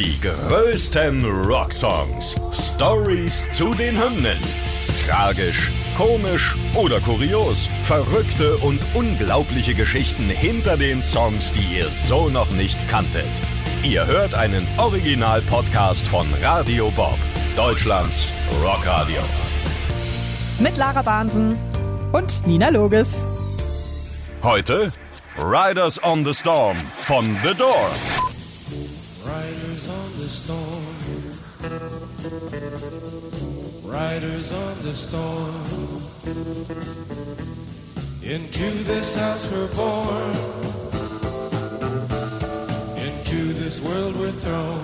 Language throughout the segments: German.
Die größten Rocksongs. Stories zu den Hymnen. Tragisch, komisch oder kurios. Verrückte und unglaubliche Geschichten hinter den Songs, die ihr so noch nicht kanntet. Ihr hört einen Original-Podcast von Radio Bob, Deutschlands Rockradio. Mit Lara Bahnsen und Nina Loges. Heute Riders on the Storm von The Doors. Storm. Riders on the storm. Into this house we're born. Into this world we're thrown.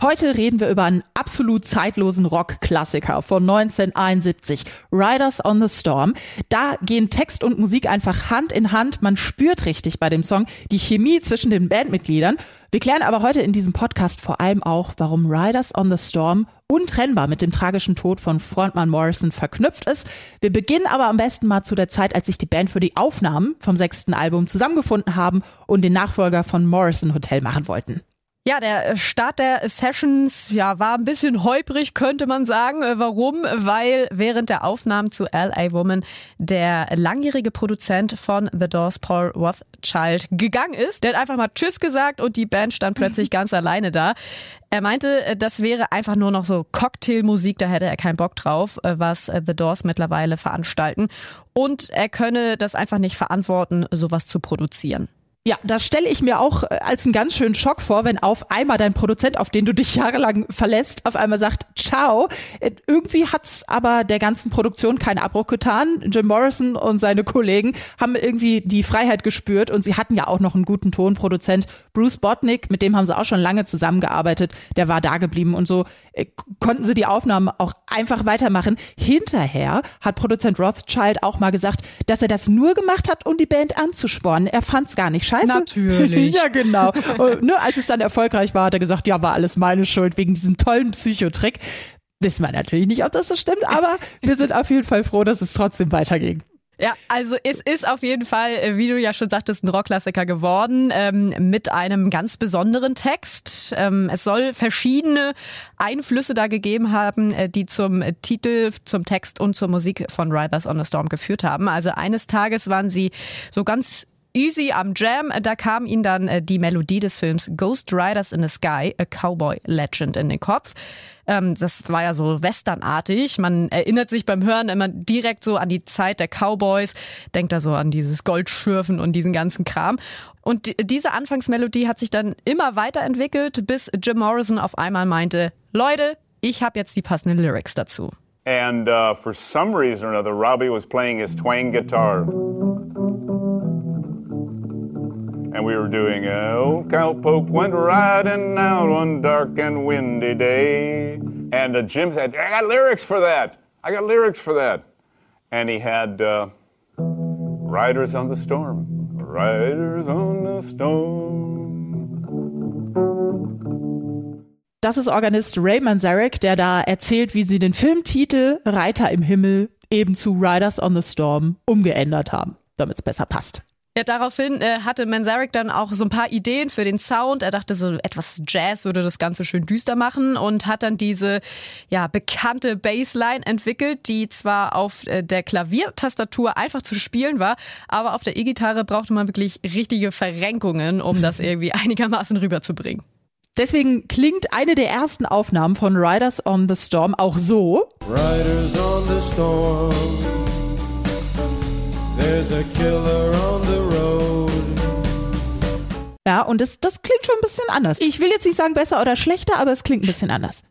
Heute reden wir über einen absolut zeitlosen Rock-Klassiker von 1971, Riders on the Storm. Da gehen Text und Musik einfach Hand in Hand. Man spürt richtig bei dem Song die Chemie zwischen den Bandmitgliedern. Wir klären aber heute in diesem Podcast vor allem auch, warum Riders on the Storm untrennbar mit dem tragischen Tod von Frontmann Morrison verknüpft ist. Wir beginnen aber am besten mal zu der Zeit, als sich die Band für die Aufnahmen vom sechsten Album zusammengefunden haben und den Nachfolger von Morrison Hotel machen wollten. Ja, der Start der Sessions ja, war ein bisschen holprig, könnte man sagen. Äh, warum? Weil während der Aufnahmen zu L.A. Woman der langjährige Produzent von The Doors, Paul Rothschild, gegangen ist. Der hat einfach mal Tschüss gesagt und die Band stand plötzlich ganz alleine da. Er meinte, äh, das wäre einfach nur noch so Cocktailmusik, da hätte er keinen Bock drauf, äh, was The Doors mittlerweile veranstalten. Und er könne das einfach nicht verantworten, sowas zu produzieren. Ja, das stelle ich mir auch äh, als einen ganz schönen Schock vor, wenn auf einmal dein Produzent, auf den du dich jahrelang verlässt, auf einmal sagt, ciao. Äh, irgendwie hat's aber der ganzen Produktion keinen Abbruch getan. Jim Morrison und seine Kollegen haben irgendwie die Freiheit gespürt und sie hatten ja auch noch einen guten Tonproduzent. Bruce Botnick, mit dem haben sie auch schon lange zusammengearbeitet, der war da geblieben und so äh, konnten sie die Aufnahmen auch einfach weitermachen. Hinterher hat Produzent Rothschild auch mal gesagt, dass er das nur gemacht hat, um die Band anzuspornen. Er fand's gar nicht scheiße. Natürlich. ja, genau. Und, ne, als es dann erfolgreich war, hat er gesagt, ja, war alles meine Schuld wegen diesem tollen Psychotrick. Wissen wir natürlich nicht, ob das so stimmt, aber wir sind auf jeden Fall froh, dass es trotzdem weiterging. Ja, also es ist auf jeden Fall, äh, wie du ja schon sagtest, ein Rockklassiker geworden ähm, mit einem ganz besonderen Text. Ähm, es soll verschiedene Einflüsse da gegeben haben, äh, die zum Titel, zum Text und zur Musik von Riders on the Storm geführt haben. Also eines Tages waren sie so ganz easy am Jam. Da kam ihnen dann äh, die Melodie des Films Ghost Riders in the Sky, a Cowboy Legend in den Kopf. Ähm, das war ja so westernartig. Man erinnert sich beim Hören immer direkt so an die Zeit der Cowboys, denkt da so an dieses Goldschürfen und diesen ganzen Kram. Und diese Anfangsmelodie hat sich dann immer weiterentwickelt, bis Jim Morrison auf einmal meinte, Leute, ich habe jetzt die passenden Lyrics dazu. And uh, for some reason or another, Robbie was playing his twang guitar. And we were doing a old cowpoke went riding out one dark and windy day. And uh, Jim said, I got lyrics for that. I got lyrics for that. And he had uh, Riders on the Storm. Riders on the Storm. Das ist Organist Ray Manzarek, der da erzählt, wie sie den Filmtitel Reiter im Himmel eben zu Riders on the Storm umgeändert haben, damit es besser passt. Ja, daraufhin äh, hatte Manzarek dann auch so ein paar Ideen für den Sound. Er dachte, so etwas Jazz würde das Ganze schön düster machen und hat dann diese ja bekannte Bassline entwickelt, die zwar auf äh, der Klaviertastatur einfach zu spielen war, aber auf der E-Gitarre brauchte man wirklich richtige Verrenkungen, um das irgendwie einigermaßen rüberzubringen. Deswegen klingt eine der ersten Aufnahmen von Riders on the Storm auch so. Riders on the Storm. There's a killer on the road. Ja, und das, das klingt schon ein bisschen anders. Ich will jetzt nicht sagen besser oder schlechter, aber es klingt ein bisschen anders.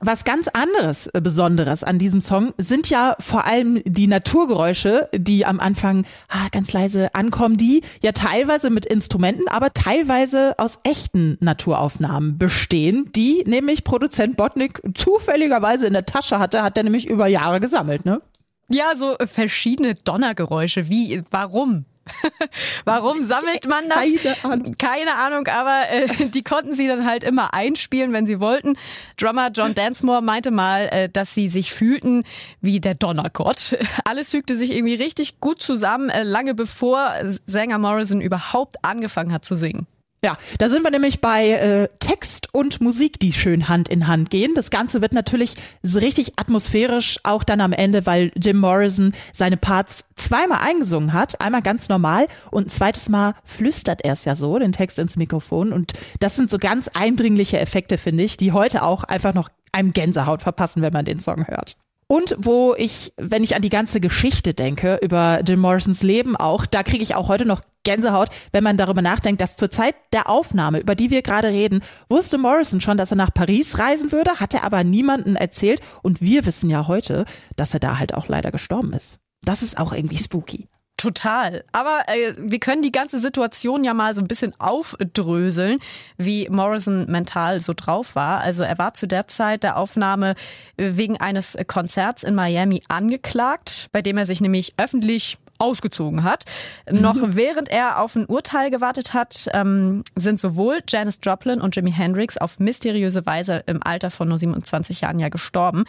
Was ganz anderes, äh, Besonderes an diesem Song sind ja vor allem die Naturgeräusche, die am Anfang ah, ganz leise ankommen, die ja teilweise mit Instrumenten, aber teilweise aus echten Naturaufnahmen bestehen, die nämlich Produzent Botnick zufälligerweise in der Tasche hatte, hat er nämlich über Jahre gesammelt, ne? Ja, so verschiedene Donnergeräusche. Wie, warum? Warum sammelt man das? Keine Ahnung. Keine Ahnung, aber äh, die konnten sie dann halt immer einspielen, wenn sie wollten. Drummer John Dansmore meinte mal, äh, dass sie sich fühlten wie der Donnergott. Alles fügte sich irgendwie richtig gut zusammen, äh, lange bevor Sänger Morrison überhaupt angefangen hat zu singen. Ja, da sind wir nämlich bei äh, Text und Musik, die schön Hand in Hand gehen. Das Ganze wird natürlich so richtig atmosphärisch, auch dann am Ende, weil Jim Morrison seine Parts zweimal eingesungen hat. Einmal ganz normal und ein zweites Mal flüstert er es ja so, den Text ins Mikrofon. Und das sind so ganz eindringliche Effekte, finde ich, die heute auch einfach noch einem Gänsehaut verpassen, wenn man den Song hört. Und wo ich, wenn ich an die ganze Geschichte denke, über Jim Morrisons Leben auch, da kriege ich auch heute noch Gänsehaut, wenn man darüber nachdenkt, dass zur Zeit der Aufnahme, über die wir gerade reden, wusste Morrison schon, dass er nach Paris reisen würde, hat er aber niemanden erzählt und wir wissen ja heute, dass er da halt auch leider gestorben ist. Das ist auch irgendwie spooky. Total. Aber äh, wir können die ganze Situation ja mal so ein bisschen aufdröseln, wie Morrison mental so drauf war. Also er war zu der Zeit der Aufnahme äh, wegen eines Konzerts in Miami angeklagt, bei dem er sich nämlich öffentlich ausgezogen hat. Mhm. Noch während er auf ein Urteil gewartet hat, ähm, sind sowohl Janis Joplin und Jimi Hendrix auf mysteriöse Weise im Alter von nur 27 Jahren ja gestorben.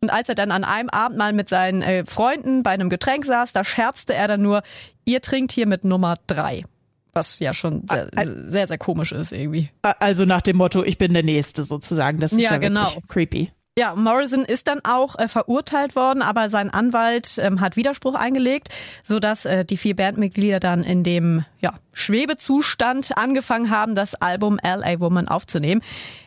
Und als er dann an einem Abend mal mit seinen äh, Freunden bei einem Getränk saß, da scherzte er dann nur, ihr trinkt hier mit Nummer drei. Was ja schon sehr, sehr, sehr komisch ist irgendwie. Also nach dem Motto, ich bin der Nächste sozusagen. Das ist ja, ja genau. creepy. Ja, Morrison ist dann auch äh, verurteilt worden, aber sein Anwalt ähm, hat Widerspruch eingelegt, so dass äh, die vier Bandmitglieder dann in dem ja, Schwebezustand angefangen haben, das Album LA Woman aufzunehmen.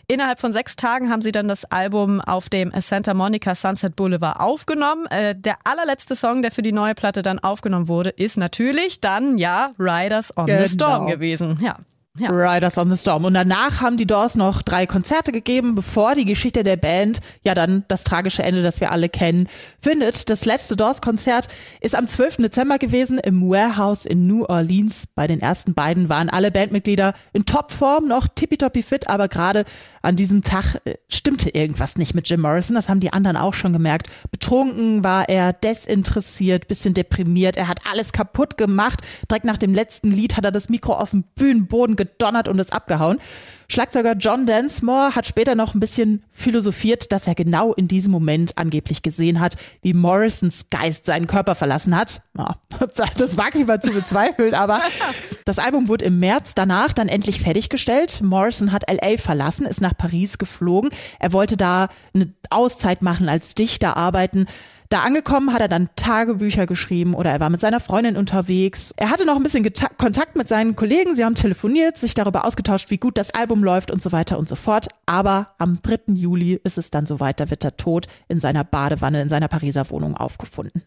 Innerhalb von sechs Tagen haben sie dann das Album auf dem Santa Monica Sunset Boulevard aufgenommen. Äh, der allerletzte Song, der für die neue Platte dann aufgenommen wurde, ist natürlich dann ja Riders on genau. the Storm gewesen. Ja. Ja. Riders on the Storm. Und danach haben die Doors noch drei Konzerte gegeben, bevor die Geschichte der Band ja dann das tragische Ende, das wir alle kennen, findet. Das letzte Doors-Konzert ist am 12. Dezember gewesen im Warehouse in New Orleans. Bei den ersten beiden waren alle Bandmitglieder in Topform, noch tippitoppi fit, aber gerade an diesem Tag äh, stimmte irgendwas nicht mit Jim Morrison. Das haben die anderen auch schon gemerkt. Betrunken war er, desinteressiert, bisschen deprimiert. Er hat alles kaputt gemacht. Direkt nach dem letzten Lied hat er das Mikro auf dem Bühnenboden gedonnert und ist abgehauen. Schlagzeuger John Densmore hat später noch ein bisschen philosophiert, dass er genau in diesem Moment angeblich gesehen hat, wie Morrisons Geist seinen Körper verlassen hat. Ja, das wage ich mal zu bezweifeln, aber das Album wurde im März danach dann endlich fertiggestellt. Morrison hat LA verlassen, ist nach Paris geflogen. Er wollte da eine Auszeit machen, als Dichter arbeiten. Da angekommen hat er dann Tagebücher geschrieben oder er war mit seiner Freundin unterwegs. Er hatte noch ein bisschen Geta Kontakt mit seinen Kollegen. Sie haben telefoniert, sich darüber ausgetauscht, wie gut das Album läuft und so weiter und so fort. Aber am 3. Juli ist es dann soweit, da wird er tot in seiner Badewanne in seiner Pariser Wohnung aufgefunden.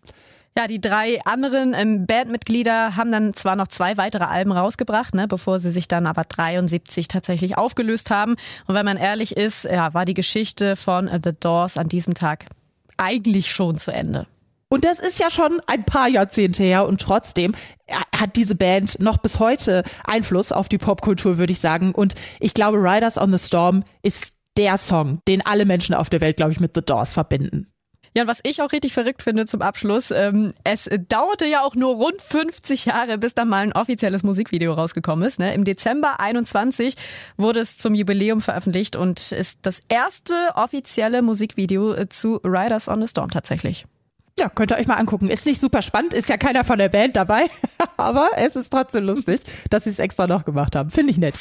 Ja, die drei anderen ähm, Bandmitglieder haben dann zwar noch zwei weitere Alben rausgebracht, ne, bevor sie sich dann aber 73 tatsächlich aufgelöst haben. Und wenn man ehrlich ist, ja, war die Geschichte von The Doors an diesem Tag eigentlich schon zu Ende. Und das ist ja schon ein paar Jahrzehnte her und trotzdem hat diese Band noch bis heute Einfluss auf die Popkultur, würde ich sagen. Und ich glaube, Riders on the Storm ist der Song, den alle Menschen auf der Welt, glaube ich, mit The Doors verbinden. Ja, und was ich auch richtig verrückt finde zum Abschluss, ähm, es dauerte ja auch nur rund 50 Jahre, bis da mal ein offizielles Musikvideo rausgekommen ist. Ne? Im Dezember 21 wurde es zum Jubiläum veröffentlicht und ist das erste offizielle Musikvideo äh, zu Riders on the Storm tatsächlich. Ja, könnt ihr euch mal angucken. Ist nicht super spannend, ist ja keiner von der Band dabei, aber es ist trotzdem lustig, dass sie es extra noch gemacht haben. Finde ich nett.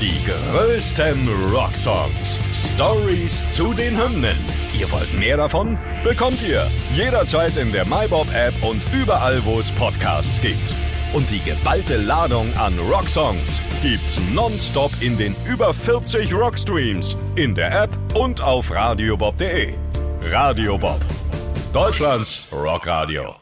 Die größten Rocksongs. Stories zu den Hymnen. Ihr wollt mehr davon? Bekommt ihr jederzeit in der MyBob-App und überall, wo es Podcasts gibt. Und die geballte Ladung an Rocksongs gibt's nonstop in den über 40 Rockstreams, in der App und auf radiobob.de. Radio Bob. Deutschlands Rockradio.